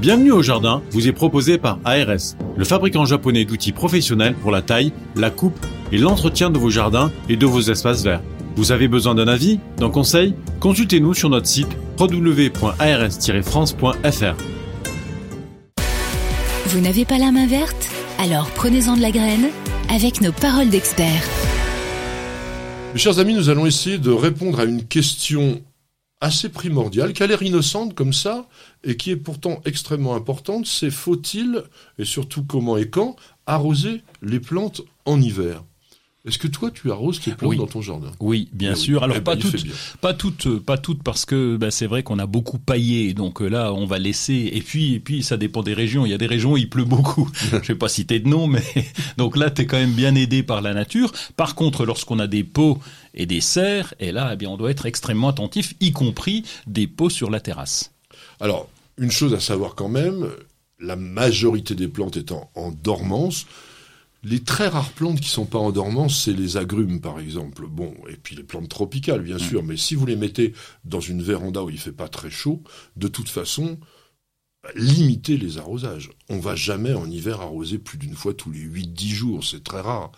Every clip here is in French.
Bienvenue au jardin vous est proposé par ARS, le fabricant japonais d'outils professionnels pour la taille, la coupe et l'entretien de vos jardins et de vos espaces verts. Vous avez besoin d'un avis, d'un conseil? Consultez-nous sur notre site www.ars-france.fr. Vous n'avez pas la main verte? Alors prenez-en de la graine avec nos paroles d'experts. Mes chers amis, nous allons essayer de répondre à une question assez primordiale, qui a l'air innocente comme ça, et qui est pourtant extrêmement importante, c'est faut-il, et surtout comment et quand, arroser les plantes en hiver est-ce que toi, tu arroses tes plantes dans ton jardin? Oui, bien eh sûr. Alors eh pas, ben, toutes, pas toutes, pas toutes, parce que bah, c'est vrai qu'on a beaucoup paillé, donc euh, là, on va laisser. Et puis, et puis, ça dépend des régions. Il y a des régions où il pleut beaucoup. Je vais pas citer de nom, mais donc là, tu es quand même bien aidé par la nature. Par contre, lorsqu'on a des pots et des serres, et là, eh bien, on doit être extrêmement attentif, y compris des pots sur la terrasse. Alors, une chose à savoir quand même, la majorité des plantes étant en dormance, les très rares plantes qui sont pas en dormance, c'est les agrumes, par exemple. Bon, et puis les plantes tropicales, bien sûr. Mais si vous les mettez dans une véranda où il fait pas très chaud, de toute façon, limitez les arrosages. On va jamais en hiver arroser plus d'une fois tous les 8-10 jours. C'est très rare.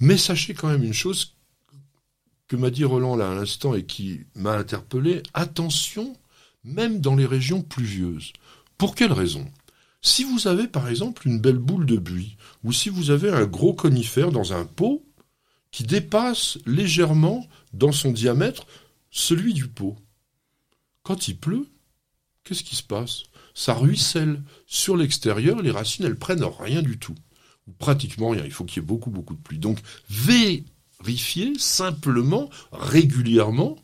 Mais sachez quand même une chose que m'a dit Roland là à l'instant et qui m'a interpellé. Attention, même dans les régions pluvieuses. Pour quelle raison? Si vous avez par exemple une belle boule de buis, ou si vous avez un gros conifère dans un pot qui dépasse légèrement dans son diamètre celui du pot, quand il pleut, qu'est-ce qui se passe? Ça ruisselle. Sur l'extérieur, les racines, elles prennent rien du tout. Ou pratiquement rien. Il faut qu'il y ait beaucoup, beaucoup de pluie. Donc, vérifiez simplement, régulièrement,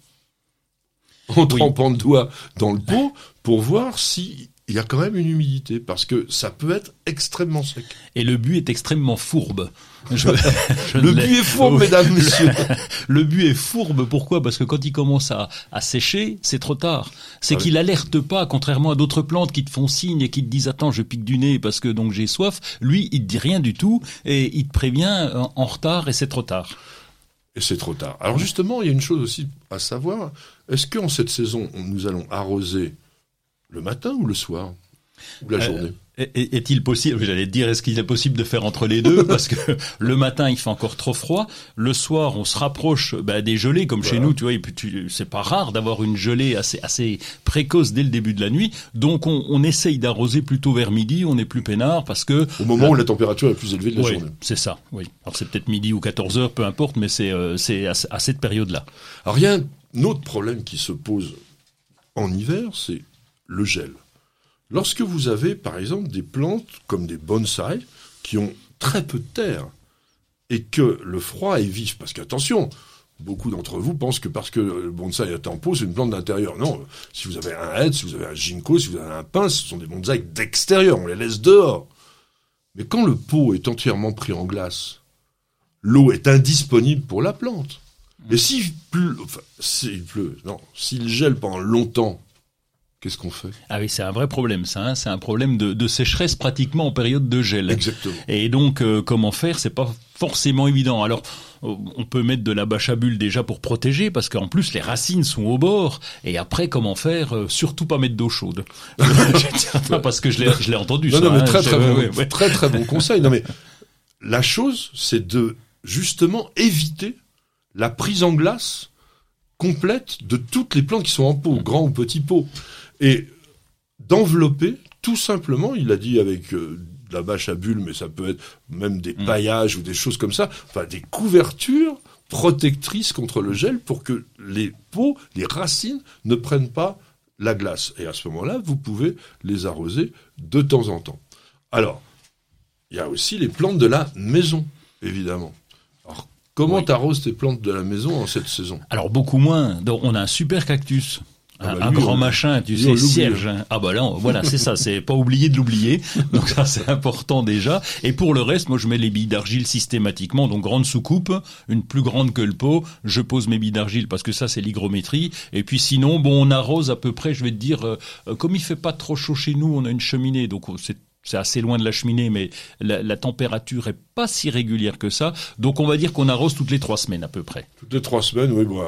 en trempant le doigt dans le pot, pour voir si il y a quand même une humidité parce que ça peut être extrêmement sec. Et le but est extrêmement fourbe. le but est fourbe, mesdames, messieurs. le but est fourbe. Pourquoi? Parce que quand il commence à, sécher, c'est trop tard. C'est ah qu'il alerte pas, contrairement à d'autres plantes qui te font signe et qui te disent attends, je pique du nez parce que donc j'ai soif. Lui, il te dit rien du tout et il te prévient en retard et c'est trop tard. Et c'est trop tard. Alors justement, il y a une chose aussi à savoir. Est-ce qu'en cette saison, nous allons arroser le matin ou le soir Ou la euh, journée est-il possible, j'allais dire, est-ce qu'il est possible de faire entre les deux Parce que le matin, il fait encore trop froid. Le soir, on se rapproche bah, des gelées, comme chez nous, tu vois. Et puis, c'est pas rare d'avoir une gelée assez, assez précoce dès le début de la nuit. Donc, on, on essaye d'arroser plutôt vers midi. On est plus peinard parce que au moment où la température est plus élevée de la oui, journée. C'est ça. Oui. Alors, c'est peut-être midi ou 14 heures, peu importe, mais c'est euh, c'est à, à, cette période-là. Alors, il y a un autre problème qui se pose en hiver, c'est le gel. Lorsque vous avez, par exemple, des plantes comme des bonsaïs qui ont très peu de terre et que le froid est vif, parce qu'attention, beaucoup d'entre vous pensent que parce que le bonsaï est en pot, c'est une plante d'intérieur. Non, si vous avez un hêtre, si vous avez un ginkgo, si vous avez un pin, ce sont des bonsaïs d'extérieur, on les laisse dehors. Mais quand le pot est entièrement pris en glace, l'eau est indisponible pour la plante. Et s'il pleut, enfin, s'il pleut, non, s'il gèle pendant longtemps, qu'est-ce qu'on fait? Ah oui, c'est un vrai problème, ça. Hein. c'est un problème de, sécheresse pratiquement en période de gel. Exactement. Et donc, euh, comment faire? C'est pas forcément évident. Alors, euh, on peut mettre de la bâche à bulles déjà pour protéger, parce qu'en plus les racines sont au bord. Et après, comment faire euh, Surtout pas mettre d'eau chaude? parce que je l'ai entendu. Non, ça, non, mais hein. très, très, bon, très très bon conseil. Non mais la chose, c'est de justement éviter la prise en glace complète de toutes les plantes qui sont en pot, grand ou petit pot et d'envelopper tout simplement, il a dit avec euh, de la bâche à bulles, mais ça peut être même des mm. paillages ou des choses comme ça, enfin des couvertures protectrices contre le gel pour que les pots, les racines ne prennent pas la glace. Et à ce moment-là, vous pouvez les arroser de temps en temps. Alors, il y a aussi les plantes de la maison, évidemment. Alors, comment tu arroses tes plantes de la maison en cette saison? Alors, beaucoup moins. Donc, on a un super cactus ah bah un, grand machin, tu sais, cierge. Ah bah là, voilà, c'est ça, c'est pas oublier de l'oublier. Donc ça, c'est important déjà. Et pour le reste, moi, je mets les billes d'argile systématiquement. Donc grande soucoupe, une plus grande que le pot. Je pose mes billes d'argile parce que ça, c'est l'hygrométrie. Et puis sinon, bon, on arrose à peu près. Je vais te dire, euh, euh, comme il fait pas trop chaud chez nous, on a une cheminée, donc oh, c'est c'est assez loin de la cheminée, mais la, la, température est pas si régulière que ça. Donc on va dire qu'on arrose toutes les trois semaines à peu près. Toutes les trois semaines, oui. Bon,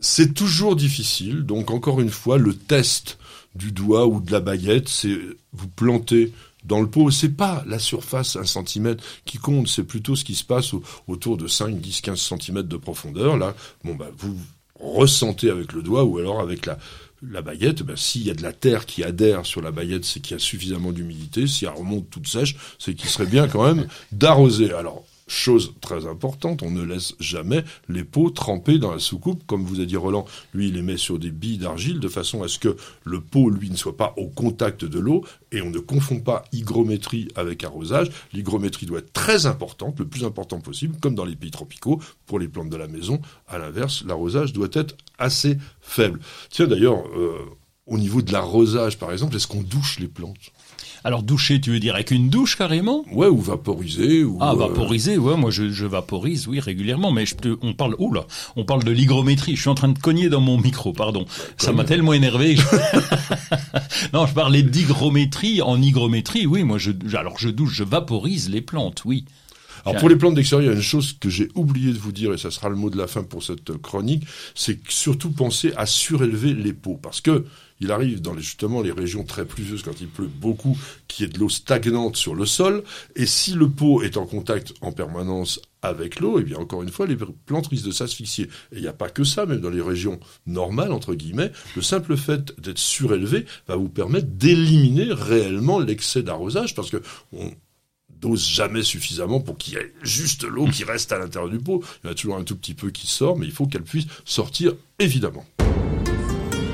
c'est toujours difficile, donc encore une fois, le test du doigt ou de la baguette, c'est vous plantez dans le pot, c'est pas la surface un centimètre qui compte, c'est plutôt ce qui se passe autour de 5, 10, 15 centimètres de profondeur. Là, bon bah vous ressentez avec le doigt ou alors avec la, la baguette, ben, s'il y a de la terre qui adhère sur la baguette, c'est qu'il y a suffisamment d'humidité. Si elle remonte toute sèche, c'est qu'il serait bien quand même d'arroser. Alors, Chose très importante, on ne laisse jamais les pots trempés dans la soucoupe. Comme vous a dit Roland, lui, il les met sur des billes d'argile de façon à ce que le pot, lui, ne soit pas au contact de l'eau. Et on ne confond pas hygrométrie avec arrosage. L'hygrométrie doit être très importante, le plus important possible, comme dans les pays tropicaux, pour les plantes de la maison. À l'inverse, l'arrosage doit être assez faible. Tiens, d'ailleurs, euh, au niveau de l'arrosage, par exemple, est-ce qu'on douche les plantes? Alors doucher, tu veux dire avec une douche carrément? Ouais, ou vaporiser. Ou ah, euh, vaporiser, ouais, moi je, je, vaporise, oui, régulièrement, mais je te, on parle, oh là, on parle de l'hygrométrie. Je suis en train de cogner dans mon micro, pardon. Ça m'a tellement énervé. non, je parlais d'hygrométrie. En hygrométrie, oui, moi je, alors je douche, je vaporise les plantes, oui. Alors pour les plantes d'extérieur, il y a une chose que j'ai oublié de vous dire, et ça sera le mot de la fin pour cette chronique, c'est surtout penser à surélever les pots, parce que il arrive dans les, justement les régions très pluvieuses quand il pleut beaucoup, qu'il y ait de l'eau stagnante sur le sol, et si le pot est en contact en permanence avec l'eau, eh bien encore une fois, les plantes risquent de s'asphyxier. Et il n'y a pas que ça, même dans les régions normales, entre guillemets, le simple fait d'être surélevé va vous permettre d'éliminer réellement l'excès d'arrosage, parce que on, dose jamais suffisamment pour qu'il y ait juste l'eau qui reste à l'intérieur du pot. Il y en a toujours un tout petit peu qui sort, mais il faut qu'elle puisse sortir, évidemment.